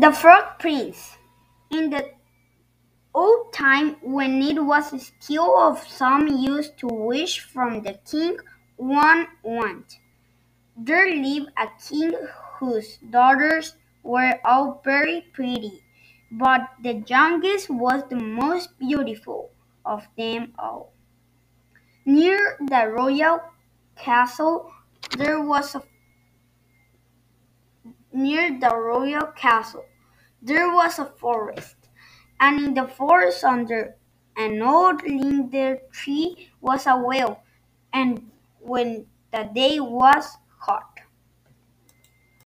The Frog Prince In the old time, when it was a skill of some use to wish from the king one want, there lived a king whose daughters were all very pretty, but the youngest was the most beautiful of them all. Near the royal castle there was a near the royal castle. There was a forest, and in the forest under an old linden tree was a well, and when the day was hot,